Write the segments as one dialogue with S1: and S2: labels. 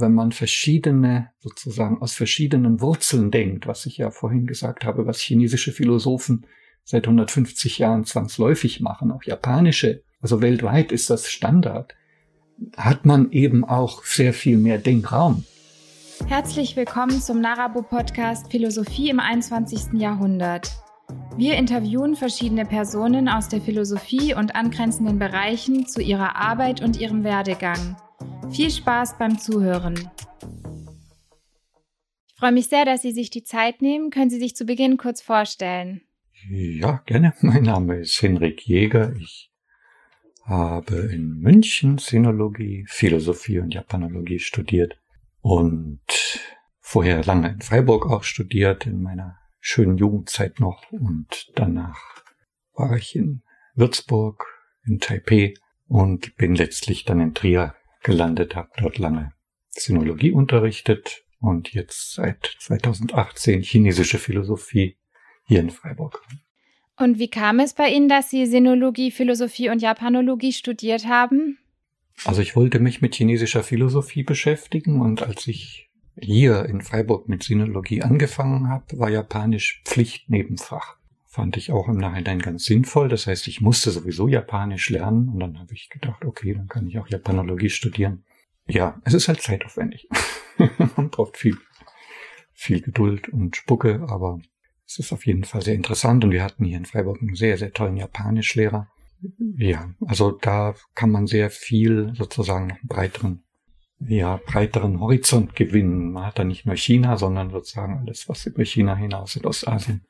S1: wenn man verschiedene, sozusagen aus verschiedenen Wurzeln denkt, was ich ja vorhin gesagt habe, was chinesische Philosophen seit 150 Jahren zwangsläufig machen, auch japanische, also weltweit ist das Standard, hat man eben auch sehr viel mehr Denkraum.
S2: Herzlich willkommen zum Narabo Podcast Philosophie im 21. Jahrhundert. Wir interviewen verschiedene Personen aus der Philosophie und angrenzenden Bereichen zu ihrer Arbeit und ihrem Werdegang. Viel Spaß beim Zuhören. Ich freue mich sehr, dass Sie sich die Zeit nehmen. Können Sie sich zu Beginn kurz vorstellen?
S1: Ja, gerne. Mein Name ist Henrik Jäger. Ich habe in München Sinologie, Philosophie und Japanologie studiert und vorher lange in Freiburg auch studiert, in meiner schönen Jugendzeit noch. Und danach war ich in Würzburg, in Taipei und bin letztlich dann in Trier gelandet, habe dort lange Sinologie unterrichtet und jetzt seit 2018 chinesische Philosophie hier in Freiburg.
S2: Und wie kam es bei Ihnen, dass Sie Sinologie, Philosophie und Japanologie studiert haben?
S1: Also ich wollte mich mit chinesischer Philosophie beschäftigen und als ich hier in Freiburg mit Sinologie angefangen habe, war Japanisch Pflichtnebenfach. Fand ich auch im Nachhinein ganz sinnvoll. Das heißt, ich musste sowieso Japanisch lernen und dann habe ich gedacht, okay, dann kann ich auch Japanologie studieren. Ja, es ist halt zeitaufwendig. Man braucht viel, viel Geduld und Spucke, aber es ist auf jeden Fall sehr interessant und wir hatten hier in Freiburg einen sehr, sehr tollen Japanischlehrer. Ja, also da kann man sehr viel sozusagen noch breiteren, ja, breiteren Horizont gewinnen. Man hat da nicht nur China, sondern sozusagen alles, was über China hinaus in Ostasien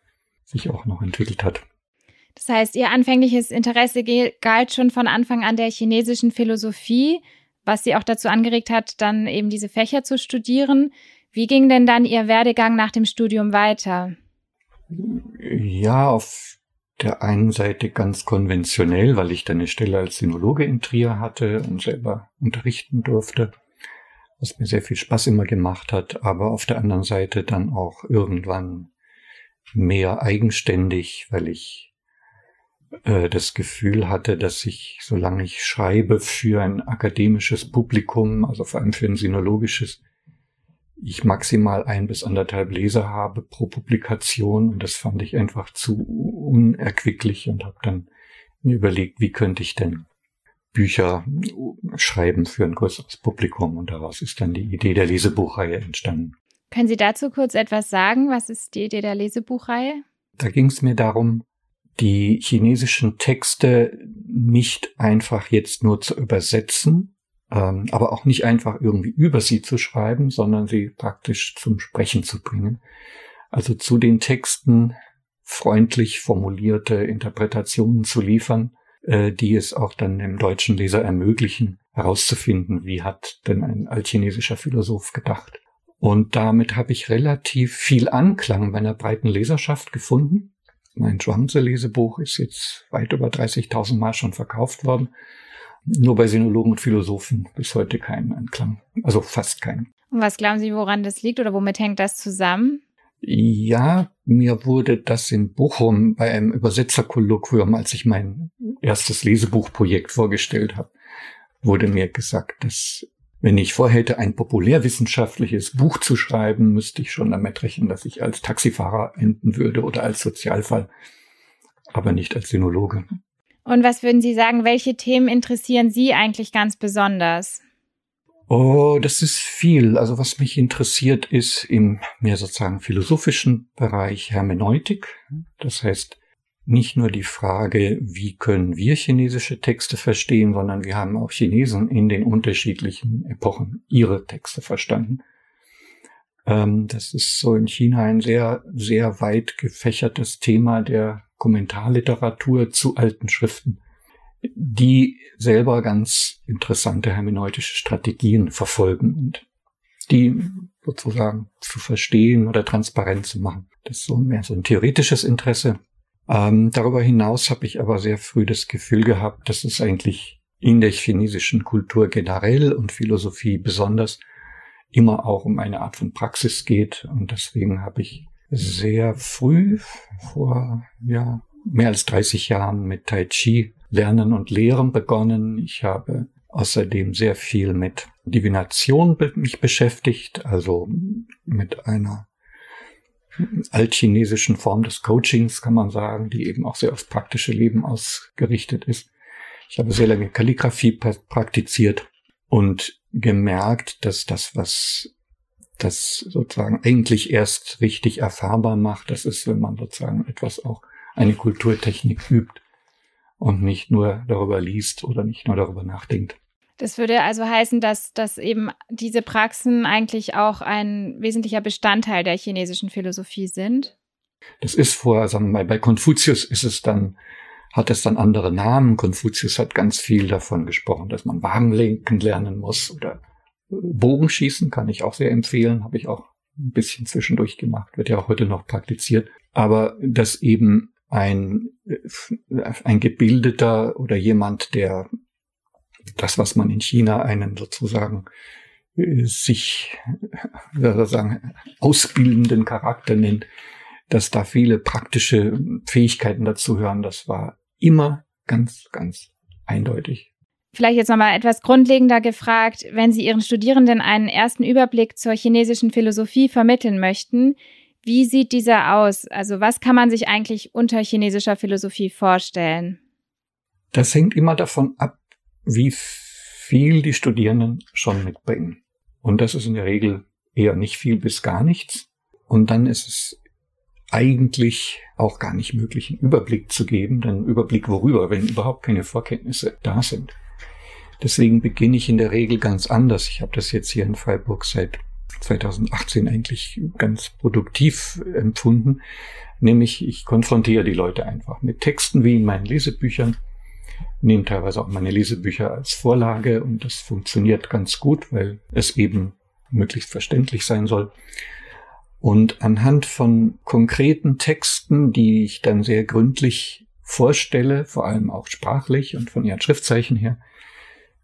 S1: sich auch noch entwickelt hat.
S2: Das heißt, Ihr anfängliches Interesse galt schon von Anfang an der chinesischen Philosophie, was Sie auch dazu angeregt hat, dann eben diese Fächer zu studieren. Wie ging denn dann Ihr Werdegang nach dem Studium weiter?
S1: Ja, auf der einen Seite ganz konventionell, weil ich dann eine Stelle als Sinologe in Trier hatte und selber unterrichten durfte, was mir sehr viel Spaß immer gemacht hat, aber auf der anderen Seite dann auch irgendwann mehr eigenständig, weil ich äh, das Gefühl hatte, dass ich, solange ich schreibe für ein akademisches Publikum, also vor allem für ein sinologisches, ich maximal ein bis anderthalb Leser habe pro Publikation und das fand ich einfach zu unerquicklich und habe dann mir überlegt, wie könnte ich denn Bücher schreiben für ein größeres Publikum und daraus ist dann die Idee der Lesebuchreihe entstanden.
S2: Können Sie dazu kurz etwas sagen? Was ist die Idee der Lesebuchreihe?
S1: Da ging es mir darum, die chinesischen Texte nicht einfach jetzt nur zu übersetzen, ähm, aber auch nicht einfach irgendwie über sie zu schreiben, sondern sie praktisch zum Sprechen zu bringen. Also zu den Texten freundlich formulierte Interpretationen zu liefern, äh, die es auch dann dem deutschen Leser ermöglichen, herauszufinden, wie hat denn ein altchinesischer Philosoph gedacht. Und damit habe ich relativ viel Anklang bei einer breiten Leserschaft gefunden. Mein Schwanze-Lesebuch ist jetzt weit über 30.000 Mal schon verkauft worden. Nur bei Sinologen und Philosophen bis heute keinen Anklang. Also fast keinen.
S2: Und was glauben Sie, woran das liegt oder womit hängt das zusammen?
S1: Ja, mir wurde das in Bochum bei einem Übersetzerkolloquium, als ich mein erstes Lesebuchprojekt vorgestellt habe, wurde mir gesagt, dass wenn ich vorhätte, ein populärwissenschaftliches Buch zu schreiben, müsste ich schon damit rechnen, dass ich als Taxifahrer enden würde oder als Sozialfall, aber nicht als Sinologe.
S2: Und was würden Sie sagen, welche Themen interessieren Sie eigentlich ganz besonders?
S1: Oh, das ist viel. Also was mich interessiert, ist im mehr sozusagen philosophischen Bereich Hermeneutik. Das heißt, nicht nur die Frage, wie können wir chinesische Texte verstehen, sondern wir haben auch Chinesen in den unterschiedlichen Epochen ihre Texte verstanden. Ähm, das ist so in China ein sehr, sehr weit gefächertes Thema der Kommentarliteratur zu alten Schriften, die selber ganz interessante hermeneutische Strategien verfolgen und die sozusagen zu verstehen oder transparent zu machen. Das ist so mehr so ein theoretisches Interesse. Ähm, darüber hinaus habe ich aber sehr früh das Gefühl gehabt, dass es eigentlich in der chinesischen Kultur generell und Philosophie besonders immer auch um eine Art von Praxis geht. Und deswegen habe ich sehr früh, vor ja, mehr als 30 Jahren mit Tai Chi lernen und lehren begonnen. Ich habe außerdem sehr viel mit Divination mich beschäftigt, also mit einer altchinesischen Form des Coachings, kann man sagen, die eben auch sehr aufs praktische Leben ausgerichtet ist. Ich habe sehr lange Kalligrafie praktiziert und gemerkt, dass das, was das sozusagen eigentlich erst richtig erfahrbar macht, das ist, wenn man sozusagen etwas auch eine Kulturtechnik übt und nicht nur darüber liest oder nicht nur darüber nachdenkt.
S2: Das würde also heißen, dass, dass eben diese Praxen eigentlich auch ein wesentlicher Bestandteil der chinesischen Philosophie sind.
S1: Das ist vor, sagen wir mal, bei Konfuzius ist es dann, hat es dann andere Namen. Konfuzius hat ganz viel davon gesprochen, dass man Wagen lenken lernen muss oder Bogenschießen kann ich auch sehr empfehlen, habe ich auch ein bisschen zwischendurch gemacht, wird ja auch heute noch praktiziert. Aber dass eben ein, ein Gebildeter oder jemand, der das, was man in China einen sozusagen äh, sich sagen, ausbildenden Charakter nennt, dass da viele praktische Fähigkeiten dazu hören, das war immer ganz, ganz eindeutig.
S2: Vielleicht jetzt nochmal etwas grundlegender gefragt, wenn Sie Ihren Studierenden einen ersten Überblick zur chinesischen Philosophie vermitteln möchten, wie sieht dieser aus? Also was kann man sich eigentlich unter chinesischer Philosophie vorstellen?
S1: Das hängt immer davon ab, wie viel die Studierenden schon mitbringen. Und das ist in der Regel eher nicht viel bis gar nichts. Und dann ist es eigentlich auch gar nicht möglich, einen Überblick zu geben, einen Überblick worüber, wenn überhaupt keine Vorkenntnisse da sind. Deswegen beginne ich in der Regel ganz anders. Ich habe das jetzt hier in Freiburg seit 2018 eigentlich ganz produktiv empfunden, nämlich ich konfrontiere die Leute einfach mit Texten wie in meinen Lesebüchern nehme teilweise auch meine Lesebücher als Vorlage und das funktioniert ganz gut, weil es eben möglichst verständlich sein soll. Und anhand von konkreten Texten, die ich dann sehr gründlich vorstelle, vor allem auch sprachlich und von ihren Schriftzeichen her,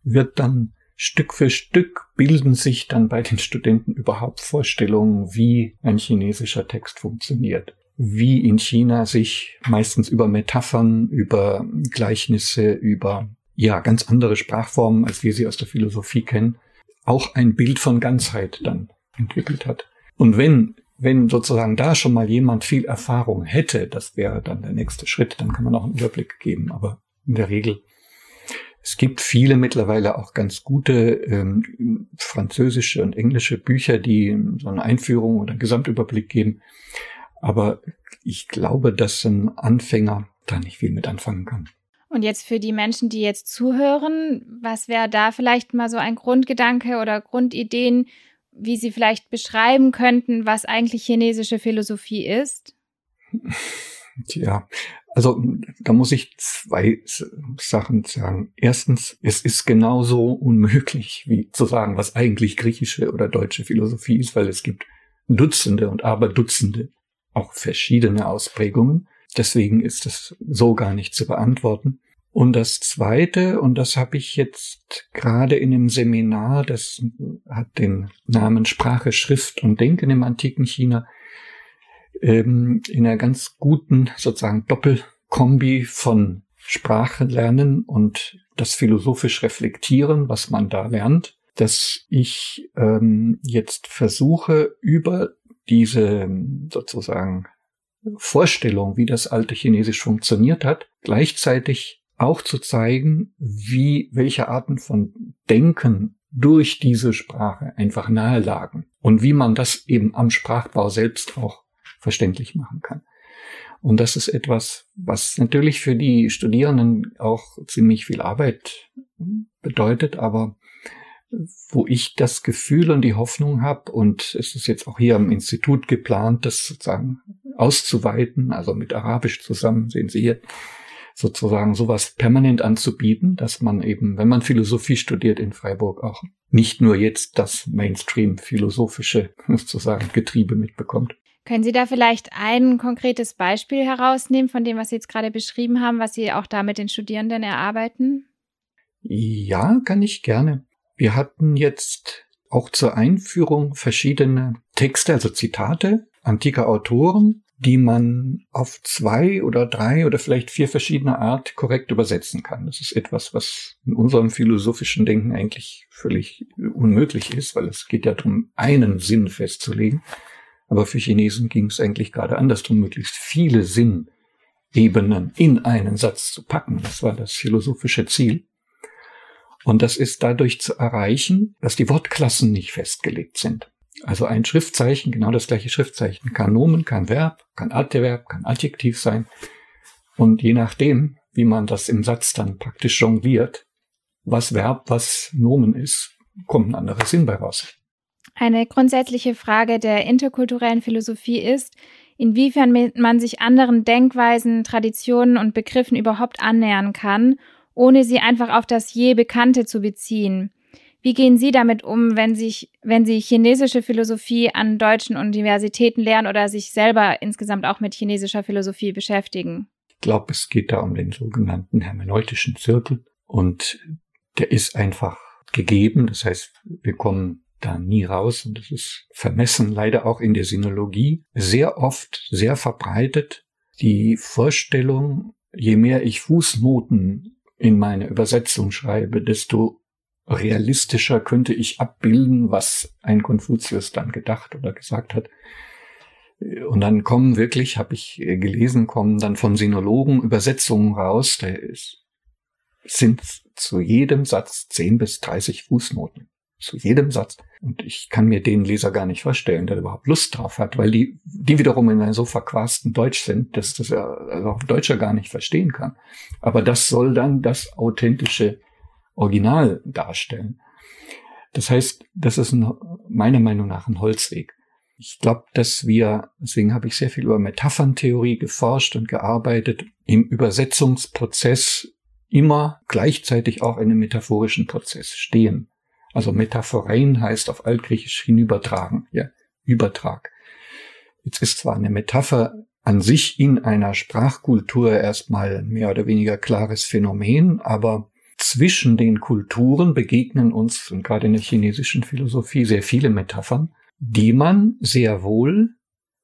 S1: wird dann Stück für Stück bilden sich dann bei den Studenten überhaupt Vorstellungen, wie ein chinesischer Text funktioniert wie in China sich meistens über Metaphern, über Gleichnisse, über ja ganz andere Sprachformen, als wir sie aus der Philosophie kennen, auch ein Bild von Ganzheit dann entwickelt hat. Und wenn wenn sozusagen da schon mal jemand viel Erfahrung hätte, das wäre dann der nächste Schritt, dann kann man auch einen Überblick geben. Aber in der Regel, es gibt viele mittlerweile auch ganz gute ähm, französische und englische Bücher, die so eine Einführung oder Gesamtüberblick geben. Aber ich glaube, dass ein Anfänger da nicht viel mit anfangen kann.
S2: Und jetzt für die Menschen, die jetzt zuhören, was wäre da vielleicht mal so ein Grundgedanke oder Grundideen, wie Sie vielleicht beschreiben könnten, was eigentlich chinesische Philosophie ist?
S1: Tja, also da muss ich zwei Sachen sagen. Erstens, es ist genauso unmöglich, wie zu sagen, was eigentlich griechische oder deutsche Philosophie ist, weil es gibt Dutzende und aber Dutzende auch verschiedene Ausprägungen. Deswegen ist es so gar nicht zu beantworten. Und das Zweite, und das habe ich jetzt gerade in einem Seminar, das hat den Namen Sprache, Schrift und Denken im antiken China, ähm, in einer ganz guten sozusagen Doppelkombi von Sprache lernen und das philosophisch reflektieren, was man da lernt, dass ich ähm, jetzt versuche, über diese sozusagen Vorstellung, wie das alte Chinesisch funktioniert hat, gleichzeitig auch zu zeigen, wie welche Arten von Denken durch diese Sprache einfach nahe lagen und wie man das eben am Sprachbau selbst auch verständlich machen kann. Und das ist etwas, was natürlich für die Studierenden auch ziemlich viel Arbeit bedeutet, aber wo ich das Gefühl und die Hoffnung habe, und es ist jetzt auch hier am Institut geplant, das sozusagen auszuweiten, also mit Arabisch zusammen, sehen Sie hier, sozusagen sowas permanent anzubieten, dass man eben, wenn man Philosophie studiert in Freiburg, auch nicht nur jetzt das Mainstream-philosophische sozusagen Getriebe mitbekommt.
S2: Können Sie da vielleicht ein konkretes Beispiel herausnehmen von dem, was Sie jetzt gerade beschrieben haben, was Sie auch da mit den Studierenden erarbeiten?
S1: Ja, kann ich gerne. Wir hatten jetzt auch zur Einführung verschiedene Texte, also Zitate antiker Autoren, die man auf zwei oder drei oder vielleicht vier verschiedene Art korrekt übersetzen kann. Das ist etwas, was in unserem philosophischen Denken eigentlich völlig unmöglich ist, weil es geht ja darum, einen Sinn festzulegen. Aber für Chinesen ging es eigentlich gerade andersrum, möglichst viele Sinnebenen in einen Satz zu packen. Das war das philosophische Ziel. Und das ist dadurch zu erreichen, dass die Wortklassen nicht festgelegt sind. Also ein Schriftzeichen, genau das gleiche Schriftzeichen, kann Nomen, kann Verb, kann Adverb, kann Adjektiv sein. Und je nachdem, wie man das im Satz dann praktisch jongliert, was Verb, was Nomen ist, kommt ein anderer Sinn bei raus.
S2: Eine grundsätzliche Frage der interkulturellen Philosophie ist, inwiefern man sich anderen Denkweisen, Traditionen und Begriffen überhaupt annähern kann, ohne sie einfach auf das je Bekannte zu beziehen. Wie gehen Sie damit um, wenn, sich, wenn Sie chinesische Philosophie an deutschen Universitäten lernen oder sich selber insgesamt auch mit chinesischer Philosophie beschäftigen?
S1: Ich glaube, es geht da um den sogenannten hermeneutischen Zirkel und der ist einfach gegeben. Das heißt, wir kommen da nie raus und das ist vermessen leider auch in der Sinologie sehr oft sehr verbreitet. Die Vorstellung, je mehr ich Fußnoten in meine Übersetzung schreibe, desto realistischer könnte ich abbilden, was ein Konfuzius dann gedacht oder gesagt hat. Und dann kommen wirklich, habe ich gelesen, kommen dann von Sinologen Übersetzungen raus, da sind zu jedem Satz 10 bis 30 Fußnoten. Zu jedem Satz. Und ich kann mir den Leser gar nicht vorstellen, der überhaupt Lust drauf hat, weil die, die wiederum in einem so verquasten Deutsch sind, dass das er also auch Deutscher gar nicht verstehen kann. Aber das soll dann das authentische Original darstellen. Das heißt, das ist ein, meiner Meinung nach ein Holzweg. Ich glaube, dass wir, deswegen habe ich sehr viel über Metapherntheorie geforscht und gearbeitet, im Übersetzungsprozess immer gleichzeitig auch in einem metaphorischen Prozess stehen. Also Metaphorein heißt auf Altgriechisch hinübertragen, ja, Übertrag. Jetzt ist zwar eine Metapher an sich in einer Sprachkultur erstmal mehr oder weniger klares Phänomen, aber zwischen den Kulturen begegnen uns, und gerade in der chinesischen Philosophie, sehr viele Metaphern, die man sehr wohl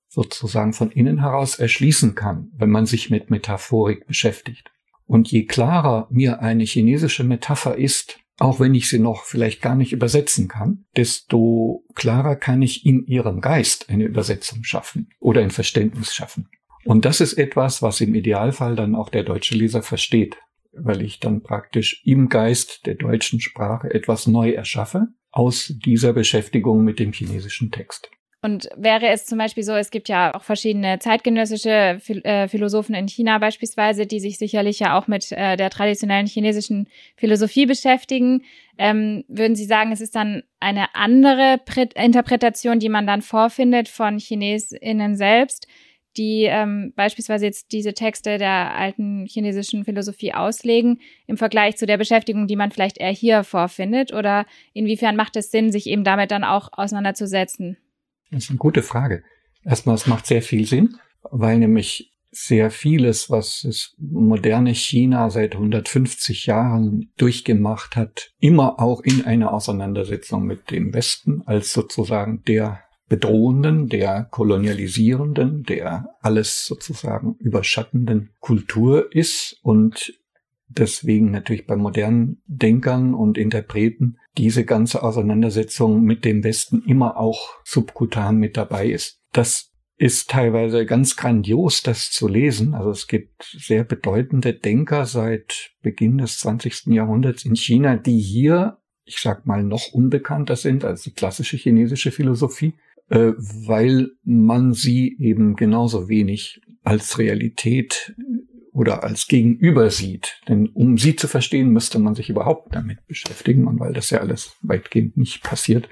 S1: sozusagen von innen heraus erschließen kann, wenn man sich mit Metaphorik beschäftigt. Und je klarer mir eine chinesische Metapher ist, auch wenn ich sie noch vielleicht gar nicht übersetzen kann, desto klarer kann ich in ihrem Geist eine Übersetzung schaffen oder ein Verständnis schaffen. Und das ist etwas, was im Idealfall dann auch der deutsche Leser versteht weil ich dann praktisch im Geist der deutschen Sprache etwas neu erschaffe aus dieser Beschäftigung mit dem chinesischen Text.
S2: Und wäre es zum Beispiel so, es gibt ja auch verschiedene zeitgenössische äh, Philosophen in China beispielsweise, die sich sicherlich ja auch mit äh, der traditionellen chinesischen Philosophie beschäftigen. Ähm, würden Sie sagen, es ist dann eine andere Interpretation, die man dann vorfindet von ChinesInnen selbst, die ähm, beispielsweise jetzt diese Texte der alten chinesischen Philosophie auslegen, im Vergleich zu der Beschäftigung, die man vielleicht eher hier vorfindet? Oder inwiefern macht es Sinn, sich eben damit dann auch auseinanderzusetzen?
S1: Das ist eine gute Frage. Erstmal, es macht sehr viel Sinn, weil nämlich sehr vieles, was das moderne China seit 150 Jahren durchgemacht hat, immer auch in einer Auseinandersetzung mit dem Westen als sozusagen der bedrohenden, der kolonialisierenden, der alles sozusagen überschattenden Kultur ist und deswegen natürlich bei modernen Denkern und Interpreten diese ganze Auseinandersetzung mit dem Westen immer auch subkutan mit dabei ist. Das ist teilweise ganz grandios, das zu lesen. Also es gibt sehr bedeutende Denker seit Beginn des 20. Jahrhunderts in China, die hier, ich sag mal, noch unbekannter sind als die klassische chinesische Philosophie, äh, weil man sie eben genauso wenig als Realität oder als Gegenüber sieht. Denn um sie zu verstehen, müsste man sich überhaupt damit beschäftigen. Und weil das ja alles weitgehend nicht passiert,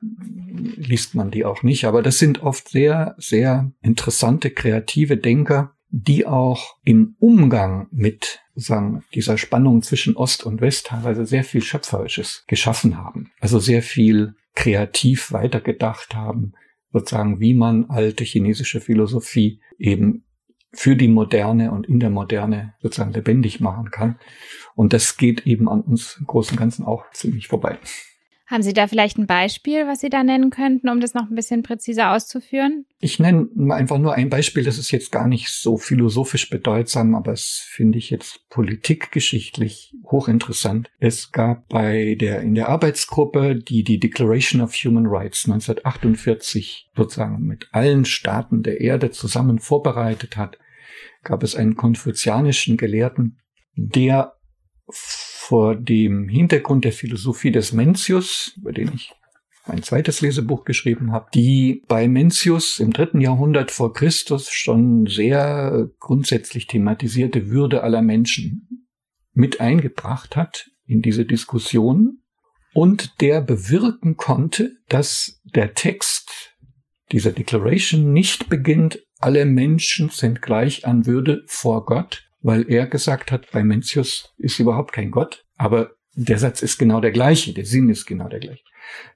S1: liest man die auch nicht. Aber das sind oft sehr, sehr interessante, kreative Denker, die auch im Umgang mit sagen, dieser Spannung zwischen Ost und West teilweise sehr viel Schöpferisches geschaffen haben. Also sehr viel kreativ weitergedacht haben, sozusagen, wie man alte chinesische Philosophie eben für die Moderne und in der Moderne sozusagen lebendig machen kann. Und das geht eben an uns im Großen und Ganzen auch ziemlich vorbei.
S2: Haben Sie da vielleicht ein Beispiel, was Sie da nennen könnten, um das noch ein bisschen präziser auszuführen?
S1: Ich nenne einfach nur ein Beispiel, das ist jetzt gar nicht so philosophisch bedeutsam, aber es finde ich jetzt politikgeschichtlich hochinteressant. Es gab bei der, in der Arbeitsgruppe, die die Declaration of Human Rights 1948 sozusagen mit allen Staaten der Erde zusammen vorbereitet hat, gab es einen konfuzianischen Gelehrten, der vor dem Hintergrund der Philosophie des Mencius, über den ich ein zweites Lesebuch geschrieben habe, die bei Mencius im dritten Jahrhundert vor Christus schon sehr grundsätzlich thematisierte Würde aller Menschen mit eingebracht hat in diese Diskussion und der bewirken konnte, dass der Text dieser Declaration nicht beginnt, alle Menschen sind gleich an Würde vor Gott, weil er gesagt hat, bei Mencius ist überhaupt kein Gott, aber der Satz ist genau der gleiche, der Sinn ist genau der gleiche.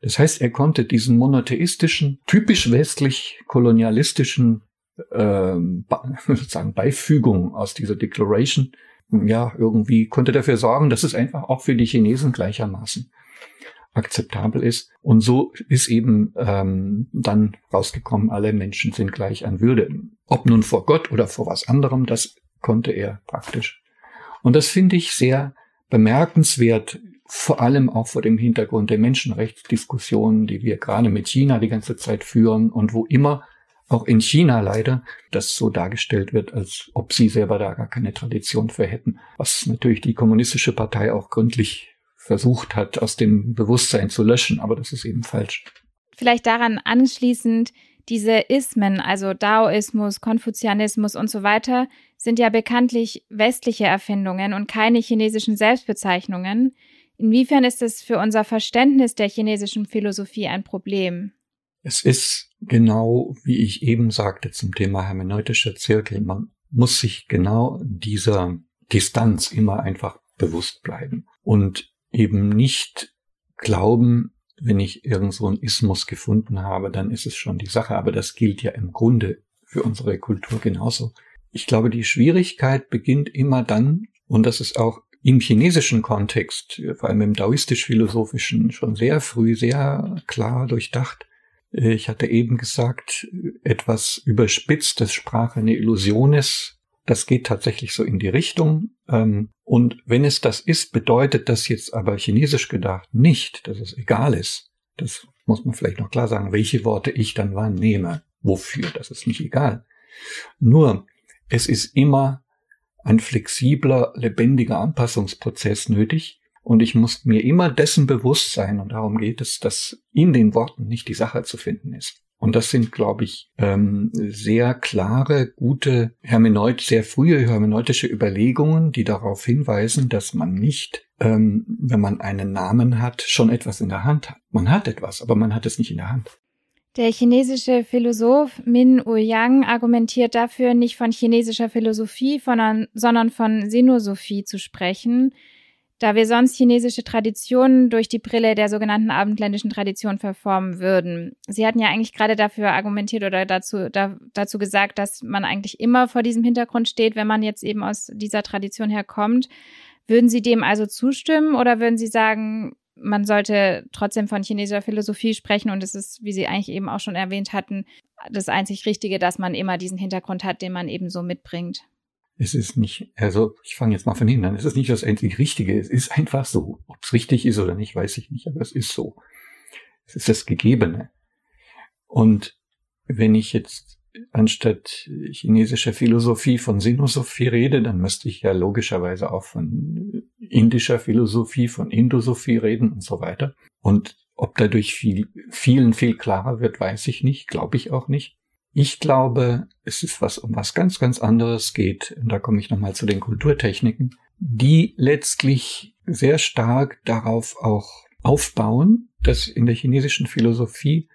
S1: Das heißt, er konnte diesen monotheistischen, typisch westlich kolonialistischen ähm, sozusagen Beifügung aus dieser Declaration, ja, irgendwie konnte dafür sorgen, dass es einfach auch für die Chinesen gleichermaßen akzeptabel ist. Und so ist eben ähm, dann rausgekommen, alle Menschen sind gleich an Würde. Ob nun vor Gott oder vor was anderem, das konnte er praktisch. Und das finde ich sehr bemerkenswert, vor allem auch vor dem Hintergrund der Menschenrechtsdiskussionen, die wir gerade mit China die ganze Zeit führen und wo immer auch in China leider das so dargestellt wird, als ob sie selber da gar keine Tradition für hätten, was natürlich die kommunistische Partei auch gründlich versucht hat, aus dem Bewusstsein zu löschen, aber das ist eben falsch.
S2: Vielleicht daran anschließend, diese Ismen, also Daoismus, Konfuzianismus und so weiter, sind ja bekanntlich westliche Erfindungen und keine chinesischen Selbstbezeichnungen. Inwiefern ist es für unser Verständnis der chinesischen Philosophie ein Problem?
S1: Es ist genau, wie ich eben sagte, zum Thema hermeneutischer Zirkel. Man muss sich genau dieser Distanz immer einfach bewusst bleiben und eben nicht glauben, wenn ich irgend so einen Ismus gefunden habe, dann ist es schon die Sache. Aber das gilt ja im Grunde für unsere Kultur genauso. Ich glaube, die Schwierigkeit beginnt immer dann, und das ist auch im chinesischen Kontext, vor allem im daoistisch-philosophischen, schon sehr früh, sehr klar durchdacht. Ich hatte eben gesagt, etwas überspitzt, dass Sprache eine Illusion ist. Das geht tatsächlich so in die Richtung. Ähm, und wenn es das ist, bedeutet das jetzt aber chinesisch gedacht nicht, dass es egal ist. Das muss man vielleicht noch klar sagen, welche Worte ich dann wann nehme. Wofür? Das ist nicht egal. Nur, es ist immer ein flexibler, lebendiger Anpassungsprozess nötig. Und ich muss mir immer dessen bewusst sein, und darum geht es, dass in den Worten nicht die Sache zu finden ist. Und das sind, glaube ich, ähm, sehr klare, gute Hermeneut, sehr frühe hermeneutische Überlegungen, die darauf hinweisen, dass man nicht, ähm, wenn man einen Namen hat, schon etwas in der Hand hat. Man hat etwas, aber man hat es nicht in der Hand.
S2: Der chinesische Philosoph Min Uyang argumentiert dafür, nicht von chinesischer Philosophie, sondern von Sinosophie zu sprechen, da wir sonst chinesische Traditionen durch die Brille der sogenannten abendländischen Tradition verformen würden. Sie hatten ja eigentlich gerade dafür argumentiert oder dazu, da, dazu gesagt, dass man eigentlich immer vor diesem Hintergrund steht, wenn man jetzt eben aus dieser Tradition herkommt. Würden Sie dem also zustimmen oder würden Sie sagen, man sollte trotzdem von chinesischer Philosophie sprechen und es ist, wie Sie eigentlich eben auch schon erwähnt hatten, das einzig Richtige, dass man immer diesen Hintergrund hat, den man eben so mitbringt?
S1: Es ist nicht, also ich fange jetzt mal von hinten an, es ist nicht das einzig Richtige, es ist einfach so. Ob es richtig ist oder nicht, weiß ich nicht, aber es ist so. Es ist das Gegebene. Und wenn ich jetzt anstatt chinesischer Philosophie von Sinosophie rede, dann müsste ich ja logischerweise auch von indischer Philosophie, von Indosophie reden und so weiter. Und ob dadurch viel, vielen viel klarer wird, weiß ich nicht, glaube ich auch nicht. Ich glaube, es ist was um was ganz, ganz anderes geht. Und da komme ich nochmal zu den Kulturtechniken, die letztlich sehr stark darauf auch aufbauen, dass in der chinesischen Philosophie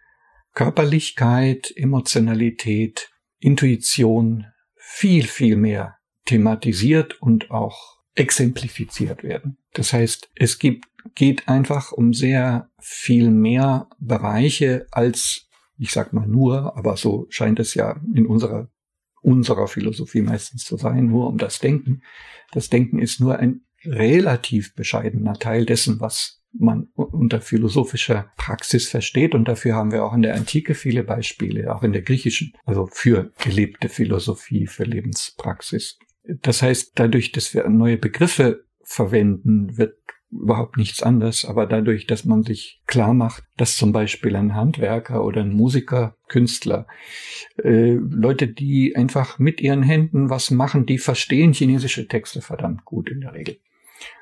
S1: Körperlichkeit, Emotionalität, Intuition viel, viel mehr thematisiert und auch exemplifiziert werden. Das heißt, es gibt, geht einfach um sehr viel mehr Bereiche als ich sag mal nur, aber so scheint es ja in unserer unserer Philosophie meistens zu sein, nur um das Denken. Das Denken ist nur ein relativ bescheidener Teil dessen, was man unter philosophischer Praxis versteht. Und dafür haben wir auch in der Antike viele Beispiele, auch in der griechischen, also für gelebte Philosophie, für Lebenspraxis. Das heißt, dadurch, dass wir neue Begriffe verwenden, wird überhaupt nichts anderes, aber dadurch, dass man sich klar macht, dass zum Beispiel ein Handwerker oder ein Musiker, Künstler, äh, Leute, die einfach mit ihren Händen was machen, die verstehen chinesische Texte verdammt gut in der Regel.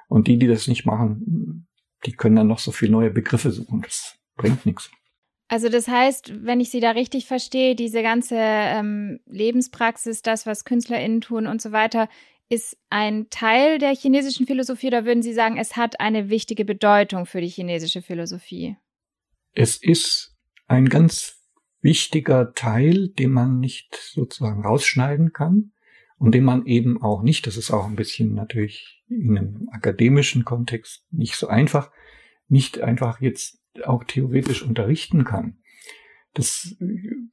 S1: Und die, die das nicht machen, die können dann noch so viele neue Begriffe suchen. Das bringt nichts.
S2: Also das heißt, wenn ich Sie da richtig verstehe, diese ganze ähm, Lebenspraxis, das, was KünstlerInnen tun und so weiter, ist ein Teil der chinesischen Philosophie oder würden Sie sagen, es hat eine wichtige Bedeutung für die chinesische Philosophie?
S1: Es ist ein ganz wichtiger Teil, den man nicht sozusagen rausschneiden kann und den man eben auch nicht, das ist auch ein bisschen natürlich in einem akademischen Kontext nicht so einfach, nicht einfach jetzt auch theoretisch unterrichten kann. Das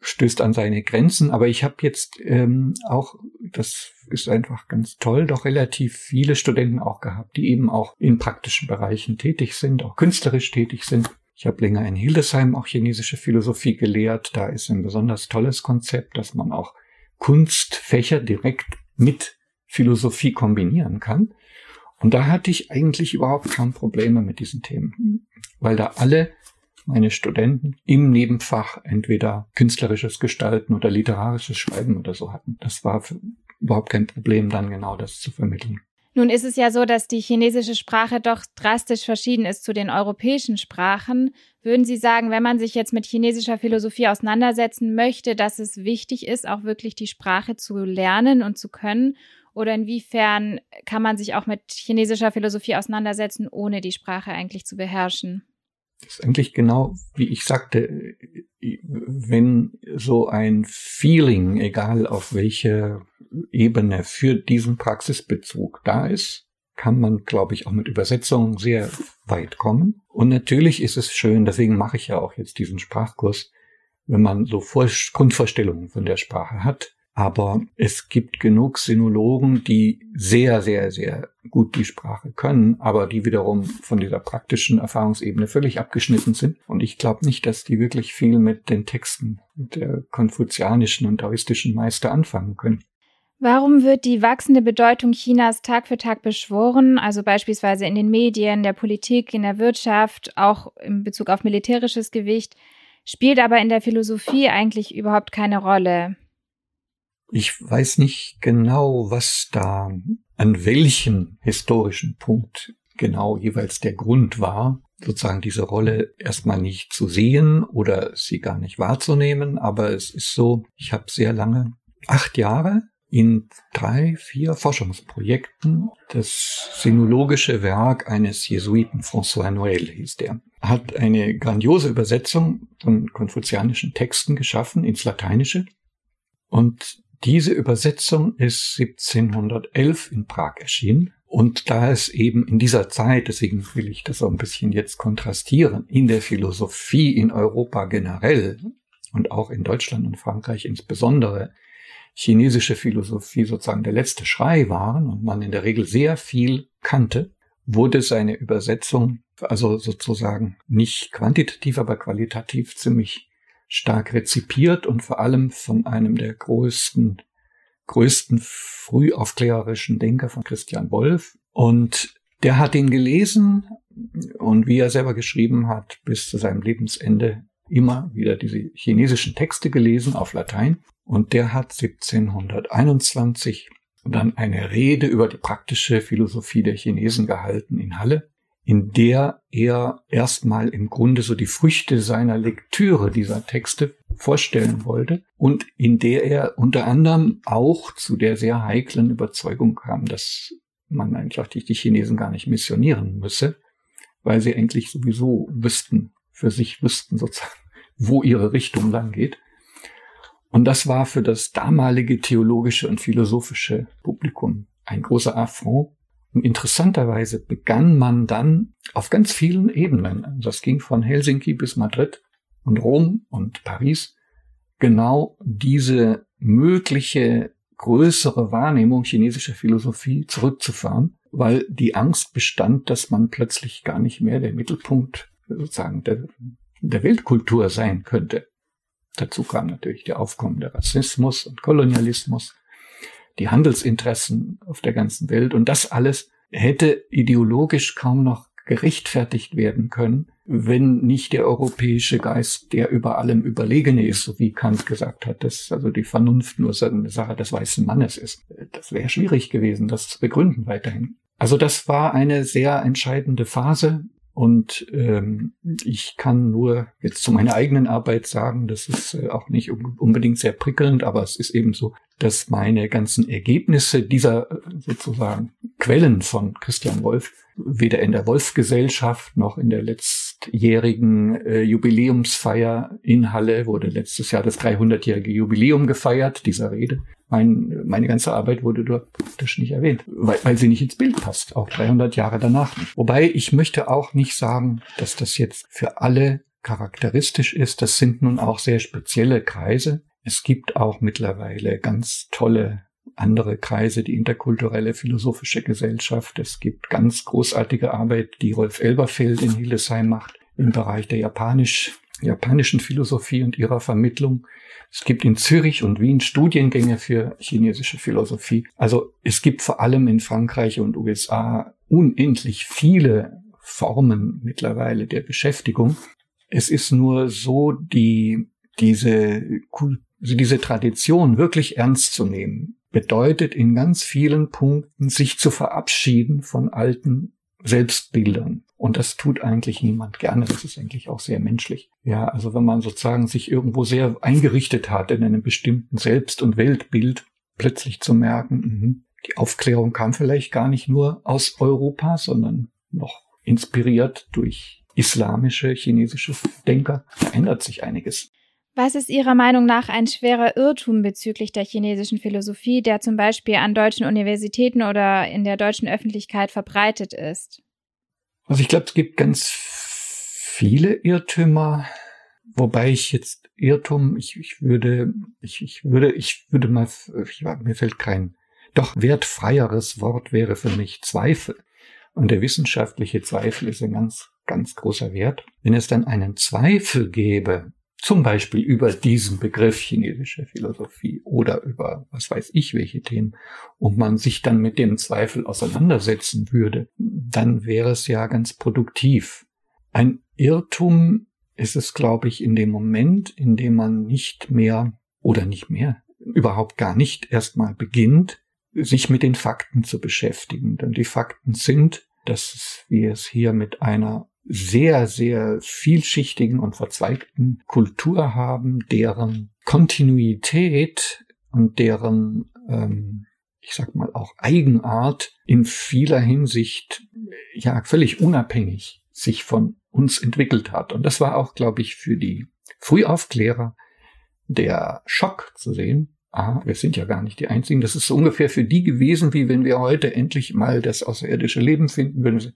S1: stößt an seine Grenzen, aber ich habe jetzt ähm, auch, das ist einfach ganz toll, doch relativ viele Studenten auch gehabt, die eben auch in praktischen Bereichen tätig sind, auch künstlerisch tätig sind. Ich habe länger in Hildesheim auch chinesische Philosophie gelehrt. Da ist ein besonders tolles Konzept, dass man auch Kunstfächer direkt mit Philosophie kombinieren kann. Und da hatte ich eigentlich überhaupt kaum Probleme mit diesen Themen, weil da alle meine Studenten im Nebenfach entweder künstlerisches Gestalten oder literarisches Schreiben oder so hatten. Das war überhaupt kein Problem, dann genau das zu vermitteln.
S2: Nun ist es ja so, dass die chinesische Sprache doch drastisch verschieden ist zu den europäischen Sprachen. Würden Sie sagen, wenn man sich jetzt mit chinesischer Philosophie auseinandersetzen möchte, dass es wichtig ist, auch wirklich die Sprache zu lernen und zu können? Oder inwiefern kann man sich auch mit chinesischer Philosophie auseinandersetzen, ohne die Sprache eigentlich zu beherrschen?
S1: Das ist eigentlich genau, wie ich sagte, wenn so ein Feeling, egal auf welcher Ebene, für diesen Praxisbezug da ist, kann man, glaube ich, auch mit Übersetzungen sehr weit kommen. Und natürlich ist es schön, deswegen mache ich ja auch jetzt diesen Sprachkurs, wenn man so Grundvorstellungen von der Sprache hat, aber es gibt genug Sinologen, die sehr, sehr, sehr gut die Sprache können, aber die wiederum von dieser praktischen Erfahrungsebene völlig abgeschnitten sind. Und ich glaube nicht, dass die wirklich viel mit den Texten der konfuzianischen und taoistischen Meister anfangen können.
S2: Warum wird die wachsende Bedeutung Chinas Tag für Tag beschworen, also beispielsweise in den Medien, der Politik, in der Wirtschaft, auch in Bezug auf militärisches Gewicht, spielt aber in der Philosophie eigentlich überhaupt keine Rolle?
S1: Ich weiß nicht genau, was da an welchem historischen Punkt genau jeweils der Grund war, sozusagen diese Rolle erstmal nicht zu sehen oder sie gar nicht wahrzunehmen. Aber es ist so, ich habe sehr lange, acht Jahre, in drei, vier Forschungsprojekten das sinologische Werk eines Jesuiten, François Noël hieß der, hat eine grandiose Übersetzung von konfuzianischen Texten geschaffen ins Lateinische. Und diese Übersetzung ist 1711 in Prag erschienen. Und da es eben in dieser Zeit, deswegen will ich das so ein bisschen jetzt kontrastieren, in der Philosophie in Europa generell und auch in Deutschland und Frankreich insbesondere chinesische Philosophie sozusagen der letzte Schrei waren und man in der Regel sehr viel kannte, wurde seine Übersetzung also sozusagen nicht quantitativ, aber qualitativ ziemlich stark rezipiert und vor allem von einem der größten, größten frühaufklärerischen Denker von Christian Wolff. Und der hat ihn gelesen und wie er selber geschrieben hat, bis zu seinem Lebensende immer wieder diese chinesischen Texte gelesen auf Latein. Und der hat 1721 dann eine Rede über die praktische Philosophie der Chinesen gehalten in Halle in der er erstmal im Grunde so die Früchte seiner Lektüre dieser Texte vorstellen wollte und in der er unter anderem auch zu der sehr heiklen Überzeugung kam, dass man einfach die Chinesen gar nicht missionieren müsse, weil sie eigentlich sowieso wüssten, für sich wüssten sozusagen, wo ihre Richtung lang geht. Und das war für das damalige theologische und philosophische Publikum ein großer Affront, und interessanterweise begann man dann auf ganz vielen Ebenen, das ging von Helsinki bis Madrid und Rom und Paris, genau diese mögliche größere Wahrnehmung chinesischer Philosophie zurückzufahren. weil die Angst bestand, dass man plötzlich gar nicht mehr der Mittelpunkt sozusagen der, der Weltkultur sein könnte. Dazu kam natürlich der aufkommende Rassismus und Kolonialismus, die Handelsinteressen auf der ganzen Welt und das alles hätte ideologisch kaum noch gerechtfertigt werden können, wenn nicht der europäische Geist der über allem Überlegene ist, so wie Kant gesagt hat, dass also die Vernunft nur eine Sache des weißen Mannes ist. Das wäre schwierig gewesen, das zu begründen weiterhin. Also das war eine sehr entscheidende Phase und ähm, ich kann nur jetzt zu meiner eigenen Arbeit sagen, das ist äh, auch nicht unbedingt sehr prickelnd, aber es ist eben so, dass meine ganzen Ergebnisse dieser äh, sozusagen Quellen von Christian Wolf weder in der Wolf-Gesellschaft noch in der letztjährigen äh, Jubiläumsfeier in Halle wurde letztes Jahr das 300-jährige Jubiläum gefeiert, dieser Rede. Mein, meine ganze Arbeit wurde dort praktisch nicht erwähnt, weil, weil sie nicht ins Bild passt, auch 300 Jahre danach. Wobei ich möchte auch nicht sagen, dass das jetzt für alle charakteristisch ist. Das sind nun auch sehr spezielle Kreise. Es gibt auch mittlerweile ganz tolle andere Kreise, die interkulturelle philosophische Gesellschaft. Es gibt ganz großartige Arbeit, die Rolf Elberfeld in Hildesheim macht im Bereich der Japanisch, japanischen Philosophie und ihrer Vermittlung. Es gibt in Zürich und Wien Studiengänge für chinesische Philosophie. Also es gibt vor allem in Frankreich und USA unendlich viele Formen mittlerweile der Beschäftigung. Es ist nur so, die, diese, diese Tradition wirklich ernst zu nehmen, bedeutet in ganz vielen Punkten, sich zu verabschieden von alten Selbstbildern. Und das tut eigentlich niemand gerne. Das ist eigentlich auch sehr menschlich. Ja, also wenn man sozusagen sich irgendwo sehr eingerichtet hat in einem bestimmten Selbst- und Weltbild, plötzlich zu merken, mh, die Aufklärung kam vielleicht gar nicht nur aus Europa, sondern noch inspiriert durch islamische, chinesische Denker. Da ändert sich einiges.
S2: Was ist Ihrer Meinung nach ein schwerer Irrtum bezüglich der chinesischen Philosophie, der zum Beispiel an deutschen Universitäten oder in der deutschen Öffentlichkeit verbreitet ist?
S1: Also ich glaube, es gibt ganz viele Irrtümer, wobei ich jetzt Irrtum, ich, ich würde, ich, ich würde, ich würde mal, ich, mir fällt kein, doch wertfreieres Wort wäre für mich Zweifel. Und der wissenschaftliche Zweifel ist ein ganz, ganz großer Wert. Wenn es dann einen Zweifel gäbe, zum Beispiel über diesen Begriff chinesische Philosophie oder über was weiß ich welche Themen und man sich dann mit dem Zweifel auseinandersetzen würde, dann wäre es ja ganz produktiv. Ein Irrtum ist es, glaube ich, in dem Moment, in dem man nicht mehr oder nicht mehr, überhaupt gar nicht erstmal beginnt, sich mit den Fakten zu beschäftigen. Denn die Fakten sind, dass wir es hier mit einer sehr, sehr vielschichtigen und verzweigten Kultur haben, deren Kontinuität und deren, ähm, ich sag mal, auch Eigenart in vieler Hinsicht ja völlig unabhängig sich von uns entwickelt hat. Und das war auch, glaube ich, für die Frühaufklärer der Schock zu sehen. Ah, wir sind ja gar nicht die Einzigen. Das ist so ungefähr für die gewesen, wie wenn wir heute endlich mal das außerirdische Leben finden würden.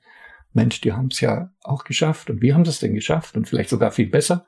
S1: Mensch, die haben es ja auch geschafft und wie haben sie es denn geschafft und vielleicht sogar viel besser.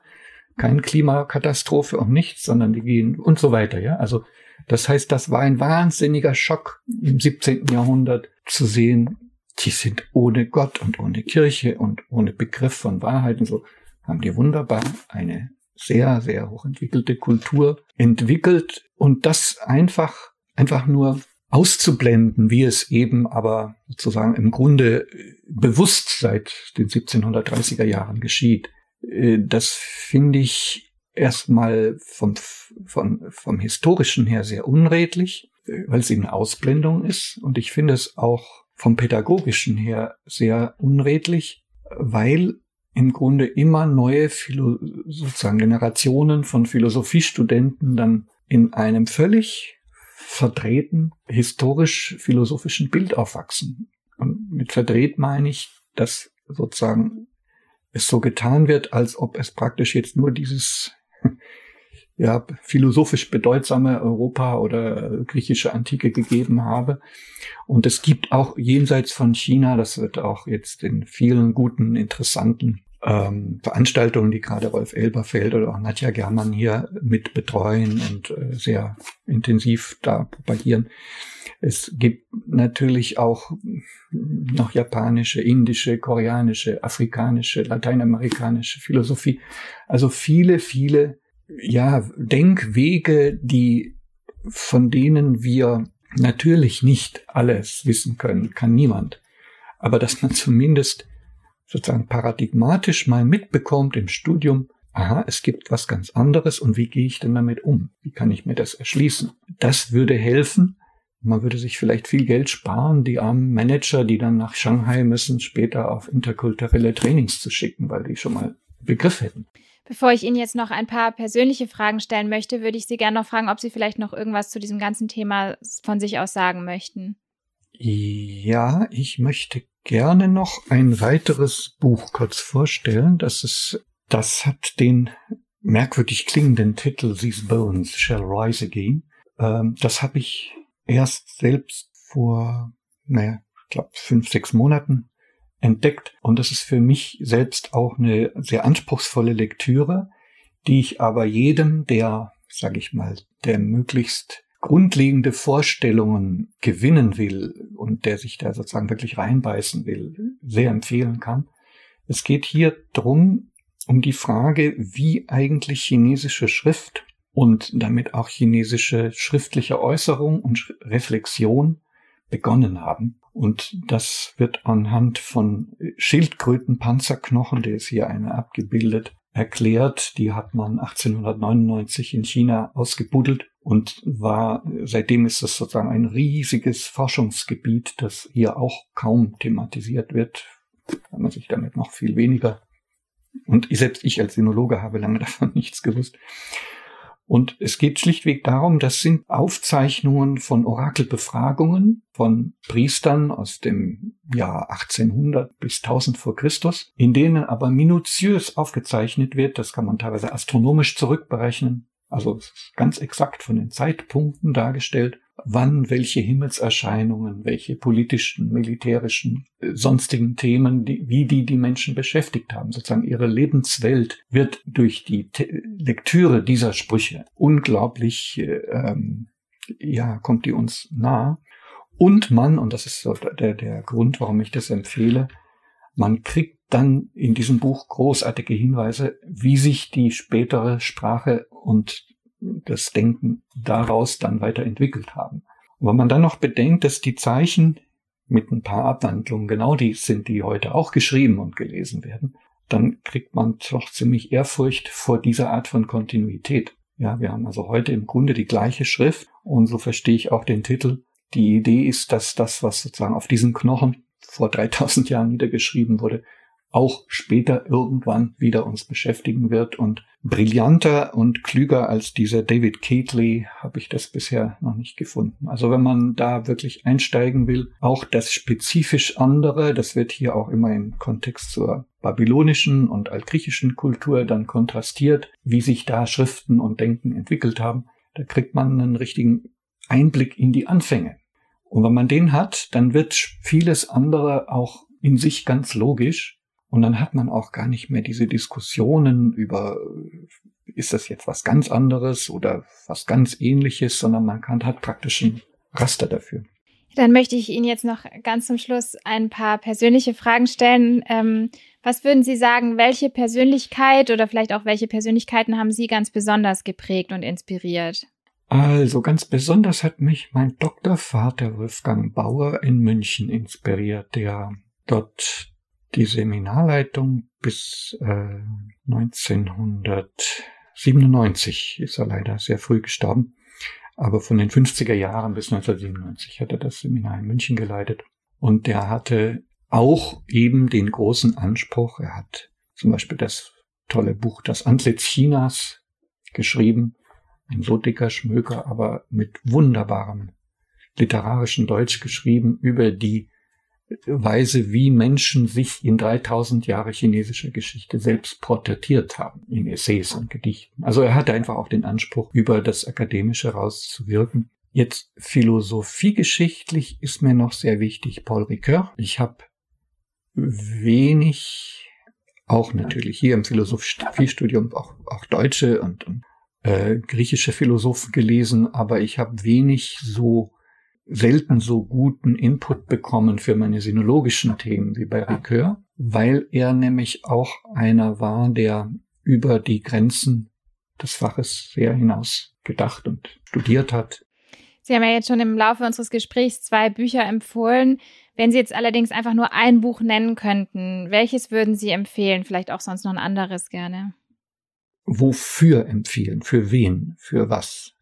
S1: Kein Klimakatastrophe und nichts, sondern die gehen und so weiter, ja. Also, das heißt, das war ein wahnsinniger Schock im 17. Jahrhundert zu sehen, die sind ohne Gott und ohne Kirche und ohne Begriff von Wahrheit und so, haben die wunderbar eine sehr, sehr hochentwickelte Kultur entwickelt und das einfach, einfach nur auszublenden, wie es eben aber sozusagen im Grunde bewusst seit den 1730er Jahren geschieht. Äh, das finde ich erstmal vom, vom, vom historischen her sehr unredlich, äh, weil es eben eine Ausblendung ist. Und ich finde es auch vom pädagogischen her sehr unredlich, weil im Grunde immer neue Philo sozusagen Generationen von Philosophiestudenten dann in einem völlig verdrehten historisch-philosophischen Bild aufwachsen. Und mit verdreht meine ich, dass sozusagen es so getan wird, als ob es praktisch jetzt nur dieses ja, philosophisch bedeutsame Europa oder griechische Antike gegeben habe. Und es gibt auch jenseits von China, das wird auch jetzt in vielen guten, interessanten ähm, Veranstaltungen, die gerade Rolf Elberfeld oder auch Nadja Germann hier mit betreuen und äh, sehr intensiv da propagieren. Es gibt natürlich auch noch japanische, indische, koreanische, afrikanische, lateinamerikanische Philosophie. Also viele, viele, ja, Denkwege, die, von denen wir natürlich nicht alles wissen können, kann niemand. Aber dass man zumindest sozusagen paradigmatisch mal mitbekommt im Studium, aha, es gibt was ganz anderes und wie gehe ich denn damit um? Wie kann ich mir das erschließen? Das würde helfen. Man würde sich vielleicht viel Geld sparen, die armen Manager, die dann nach Shanghai müssen, später auf interkulturelle Trainings zu schicken, weil die schon mal Begriff hätten.
S2: Bevor ich Ihnen jetzt noch ein paar persönliche Fragen stellen möchte, würde ich Sie gerne noch fragen, ob Sie vielleicht noch irgendwas zu diesem ganzen Thema von sich aus sagen möchten.
S1: Ja, ich möchte gerne noch ein weiteres Buch kurz vorstellen. Das ist, das hat den merkwürdig klingenden Titel These Bones Shall Rise Again. Ähm, das habe ich erst selbst vor, naja, ich glaube fünf, sechs Monaten entdeckt. Und das ist für mich selbst auch eine sehr anspruchsvolle Lektüre, die ich aber jedem, der, sage ich mal, der möglichst grundlegende Vorstellungen gewinnen will und der sich da sozusagen wirklich reinbeißen will, sehr empfehlen kann. Es geht hier drum, um die Frage, wie eigentlich chinesische Schrift und damit auch chinesische schriftliche Äußerung und Reflexion begonnen haben. Und das wird anhand von Schildkrötenpanzerknochen, der ist hier eine abgebildet, erklärt. Die hat man 1899 in China ausgebuddelt und war, seitdem ist es sozusagen ein riesiges Forschungsgebiet, das hier auch kaum thematisiert wird, weil man sich damit noch viel weniger und selbst ich als Sinologe habe lange davon nichts gewusst. Und es geht schlichtweg darum, das sind Aufzeichnungen von Orakelbefragungen von Priestern aus dem Jahr 1800 bis 1000 vor Christus, in denen aber minutiös aufgezeichnet wird, das kann man teilweise astronomisch zurückberechnen, also ganz exakt von den Zeitpunkten dargestellt, wann welche Himmelserscheinungen, welche politischen, militärischen, äh, sonstigen Themen, wie die die Menschen beschäftigt haben. Sozusagen ihre Lebenswelt wird durch die Lektüre dieser Sprüche unglaublich, äh, ähm, ja, kommt die uns nah. Und man, und das ist so der, der Grund, warum ich das empfehle, man kriegt dann in diesem Buch großartige Hinweise, wie sich die spätere Sprache und das Denken daraus dann weiterentwickelt haben. Und wenn man dann noch bedenkt, dass die Zeichen mit ein paar Abwandlungen genau die sind, die heute auch geschrieben und gelesen werden, dann kriegt man doch ziemlich Ehrfurcht vor dieser Art von Kontinuität. Ja, wir haben also heute im Grunde die gleiche Schrift und so verstehe ich auch den Titel. Die Idee ist, dass das, was sozusagen auf diesen Knochen vor 3000 Jahren niedergeschrieben wurde, auch später irgendwann wieder uns beschäftigen wird. Und brillanter und klüger als dieser David Catley habe ich das bisher noch nicht gefunden. Also wenn man da wirklich einsteigen will, auch das spezifisch andere, das wird hier auch immer im Kontext zur babylonischen und altgriechischen Kultur dann kontrastiert, wie sich da Schriften und Denken entwickelt haben. Da kriegt man einen richtigen Einblick in die Anfänge. Und wenn man den hat, dann wird vieles andere auch in sich ganz logisch und dann hat man auch gar nicht mehr diese Diskussionen über, ist das jetzt was ganz anderes oder was ganz ähnliches, sondern man kann, hat praktisch ein Raster dafür.
S2: Dann möchte ich Ihnen jetzt noch ganz zum Schluss ein paar persönliche Fragen stellen. Ähm, was würden Sie sagen, welche Persönlichkeit oder vielleicht auch welche Persönlichkeiten haben Sie ganz besonders geprägt und inspiriert?
S1: Also ganz besonders hat mich mein Doktorvater Wolfgang Bauer in München inspiriert, der dort die Seminarleitung bis äh, 1997 ist er leider sehr früh gestorben. Aber von den 50er Jahren bis 1997 hat er das Seminar in München geleitet. Und der hatte auch eben den großen Anspruch, er hat zum Beispiel das tolle Buch Das Antlitz Chinas geschrieben, ein so dicker Schmöker, aber mit wunderbarem literarischen Deutsch geschrieben über die Weise, wie Menschen sich in 3000 Jahre chinesischer Geschichte selbst porträtiert haben, in Essays und Gedichten. Also er hatte einfach auch den Anspruch, über das Akademische rauszuwirken. Jetzt philosophiegeschichtlich ist mir noch sehr wichtig Paul Ricoeur. Ich habe wenig, auch natürlich hier im Philosophiestudium, auch, auch deutsche und, und äh, griechische Philosophen gelesen, aber ich habe wenig so selten so guten Input bekommen für meine sinologischen Themen wie bei Ricoeur, weil er nämlich auch einer war, der über die Grenzen des Faches sehr hinaus gedacht und studiert hat.
S2: Sie haben ja jetzt schon im Laufe unseres Gesprächs zwei Bücher empfohlen. Wenn Sie jetzt allerdings einfach nur ein Buch nennen könnten, welches würden Sie empfehlen? Vielleicht auch sonst noch ein anderes gerne.
S1: Wofür empfehlen? Für wen? Für was?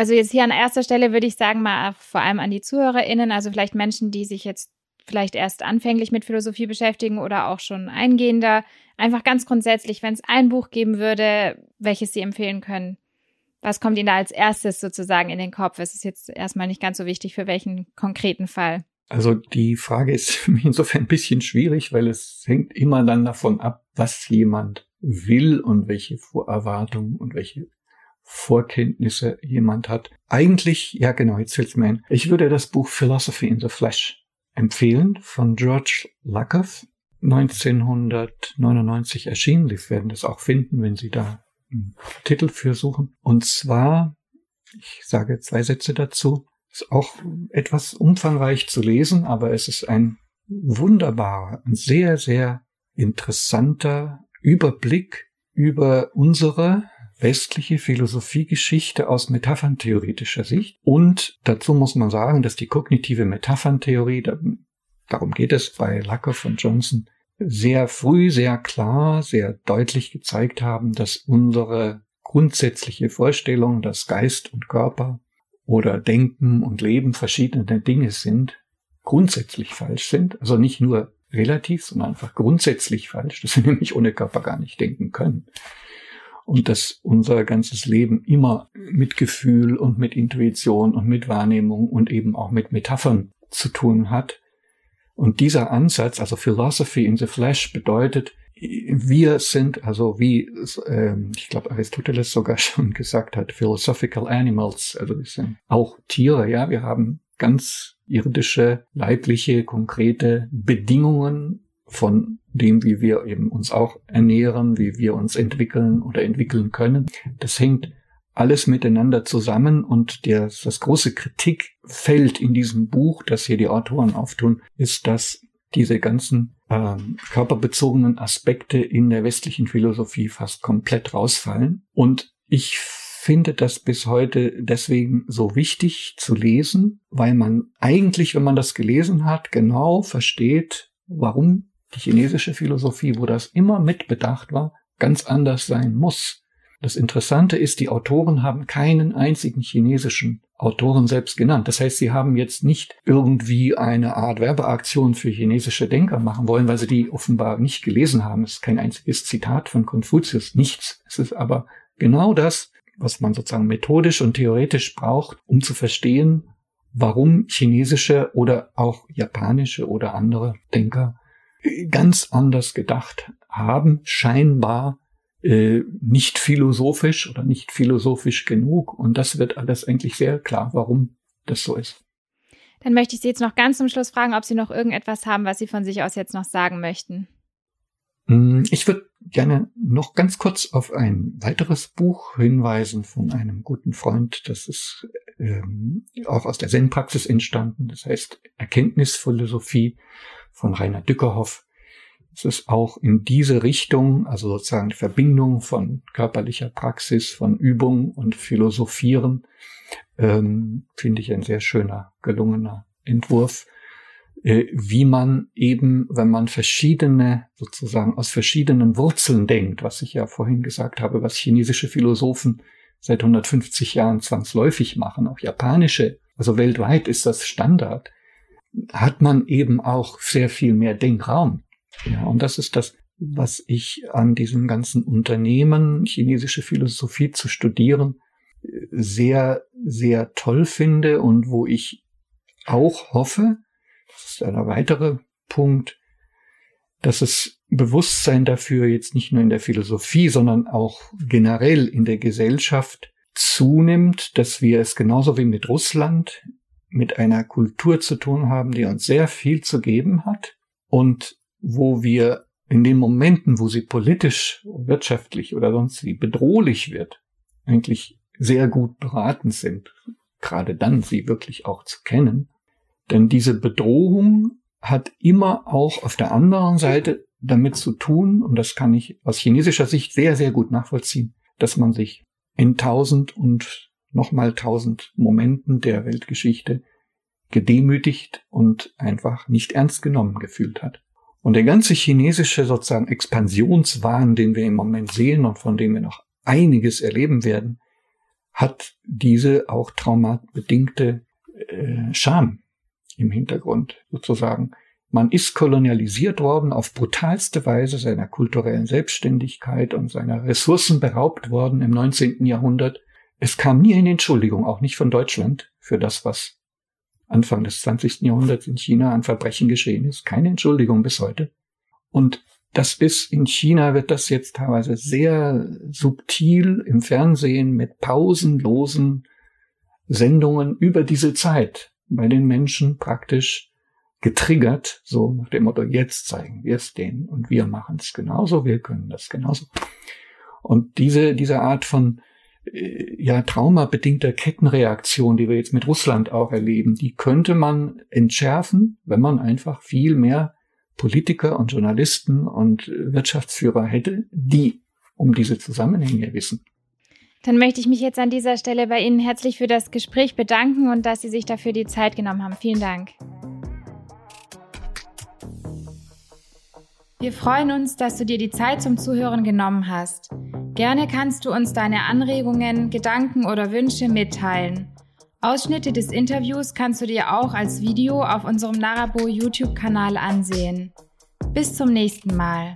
S2: Also jetzt hier an erster Stelle würde ich sagen, mal vor allem an die ZuhörerInnen, also vielleicht Menschen, die sich jetzt vielleicht erst anfänglich mit Philosophie beschäftigen oder auch schon eingehender. Einfach ganz grundsätzlich, wenn es ein Buch geben würde, welches Sie empfehlen können. Was kommt Ihnen da als erstes sozusagen in den Kopf? Es ist jetzt erstmal nicht ganz so wichtig, für welchen konkreten Fall.
S1: Also die Frage ist für mich insofern ein bisschen schwierig, weil es hängt immer dann davon ab, was jemand will und welche Vorerwartungen und welche Vorkenntnisse jemand hat. Eigentlich, ja genau, jetzt fällt's mir ein. Ich würde das Buch Philosophy in the Flesh empfehlen von George Lakoff. 1999 erschienen. Sie werden das auch finden, wenn Sie da einen Titel für suchen. Und zwar, ich sage zwei Sätze dazu, ist auch etwas umfangreich zu lesen, aber es ist ein wunderbarer, ein sehr, sehr interessanter Überblick über unsere westliche Philosophiegeschichte aus metapherntheoretischer Sicht. Und dazu muss man sagen, dass die kognitive Metapherntheorie, darum geht es bei Lakoff und Johnson, sehr früh, sehr klar, sehr deutlich gezeigt haben, dass unsere grundsätzliche Vorstellung, dass Geist und Körper oder Denken und Leben verschiedene Dinge sind, grundsätzlich falsch sind. Also nicht nur relativ, sondern einfach grundsätzlich falsch, dass wir nämlich ohne Körper gar nicht denken können und dass unser ganzes Leben immer mit Gefühl und mit Intuition und mit Wahrnehmung und eben auch mit Metaphern zu tun hat. Und dieser Ansatz, also Philosophy in the Flesh, bedeutet, wir sind, also wie äh, ich glaube Aristoteles sogar schon gesagt hat, philosophical animals, also wir sind auch Tiere, ja, wir haben ganz irdische, leibliche, konkrete Bedingungen von dem, wie wir eben uns auch ernähren, wie wir uns entwickeln oder entwickeln können. Das hängt alles miteinander zusammen und der, das große Kritikfeld in diesem Buch, das hier die Autoren auftun, ist, dass diese ganzen äh, körperbezogenen Aspekte in der westlichen Philosophie fast komplett rausfallen. Und ich finde das bis heute deswegen so wichtig zu lesen, weil man eigentlich, wenn man das gelesen hat, genau versteht, warum die chinesische Philosophie, wo das immer mitbedacht war, ganz anders sein muss. Das Interessante ist, die Autoren haben keinen einzigen chinesischen Autoren selbst genannt. Das heißt, sie haben jetzt nicht irgendwie eine Art Werbeaktion für chinesische Denker machen wollen, weil sie die offenbar nicht gelesen haben. Es ist kein einziges Zitat von Konfuzius, nichts. Es ist aber genau das, was man sozusagen methodisch und theoretisch braucht, um zu verstehen, warum chinesische oder auch japanische oder andere Denker ganz anders gedacht haben, scheinbar äh, nicht philosophisch oder nicht philosophisch genug. Und das wird alles eigentlich sehr klar, warum das so ist.
S2: Dann möchte ich Sie jetzt noch ganz zum Schluss fragen, ob Sie noch irgendetwas haben, was Sie von sich aus jetzt noch sagen möchten.
S1: Hm, ich würde gerne noch ganz kurz auf ein weiteres Buch hinweisen von einem guten Freund. Das ist ähm, auch aus der Zen-Praxis entstanden. Das heißt Erkenntnisphilosophie von Rainer Dückerhoff. Es ist auch in diese Richtung, also sozusagen die Verbindung von körperlicher Praxis, von Übung und Philosophieren, ähm, finde ich ein sehr schöner, gelungener Entwurf, äh, wie man eben, wenn man verschiedene, sozusagen aus verschiedenen Wurzeln denkt, was ich ja vorhin gesagt habe, was chinesische Philosophen seit 150 Jahren zwangsläufig machen, auch japanische, also weltweit ist das Standard, hat man eben auch sehr viel mehr Denkraum. Ja, und das ist das, was ich an diesem ganzen Unternehmen, chinesische Philosophie zu studieren, sehr, sehr toll finde und wo ich auch hoffe, das ist ein weiterer Punkt, dass es Bewusstsein dafür jetzt nicht nur in der Philosophie, sondern auch generell in der Gesellschaft zunimmt, dass wir es genauso wie mit Russland mit einer Kultur zu tun haben, die uns sehr viel zu geben hat und wo wir in den Momenten, wo sie politisch, wirtschaftlich oder sonst wie bedrohlich wird, eigentlich sehr gut beraten sind. gerade dann sie wirklich auch zu kennen. Denn diese Bedrohung hat immer auch auf der anderen Seite damit zu tun, und das kann ich aus chinesischer Sicht sehr, sehr gut nachvollziehen, dass man sich in tausend und nochmal tausend Momenten der Weltgeschichte gedemütigt und einfach nicht ernst genommen gefühlt hat. Und der ganze chinesische sozusagen Expansionswahn, den wir im Moment sehen und von dem wir noch einiges erleben werden, hat diese auch traumatbedingte äh, Scham im Hintergrund sozusagen. Man ist kolonialisiert worden, auf brutalste Weise seiner kulturellen Selbstständigkeit und seiner Ressourcen beraubt worden im 19. Jahrhundert. Es kam nie eine Entschuldigung, auch nicht von Deutschland, für das, was Anfang des 20. Jahrhunderts in China an Verbrechen geschehen ist. Keine Entschuldigung bis heute. Und das ist in China wird das jetzt teilweise sehr subtil im Fernsehen mit pausenlosen Sendungen über diese Zeit bei den Menschen praktisch getriggert, so nach dem Motto, jetzt zeigen wir es denen und wir machen es genauso, wir können das genauso. Und diese, diese Art von ja, traumabedingter Kettenreaktion, die wir jetzt mit Russland auch erleben, die könnte man entschärfen, wenn man einfach viel mehr Politiker und Journalisten und Wirtschaftsführer hätte, die um diese Zusammenhänge wissen.
S2: Dann möchte ich mich jetzt an dieser Stelle bei Ihnen herzlich für das Gespräch bedanken und dass Sie sich dafür die Zeit genommen haben. Vielen Dank. Wir freuen uns, dass du dir die Zeit zum Zuhören genommen hast. Gerne kannst du uns deine Anregungen, Gedanken oder Wünsche mitteilen. Ausschnitte des Interviews kannst du dir auch als Video auf unserem Narabo YouTube-Kanal ansehen. Bis zum nächsten Mal.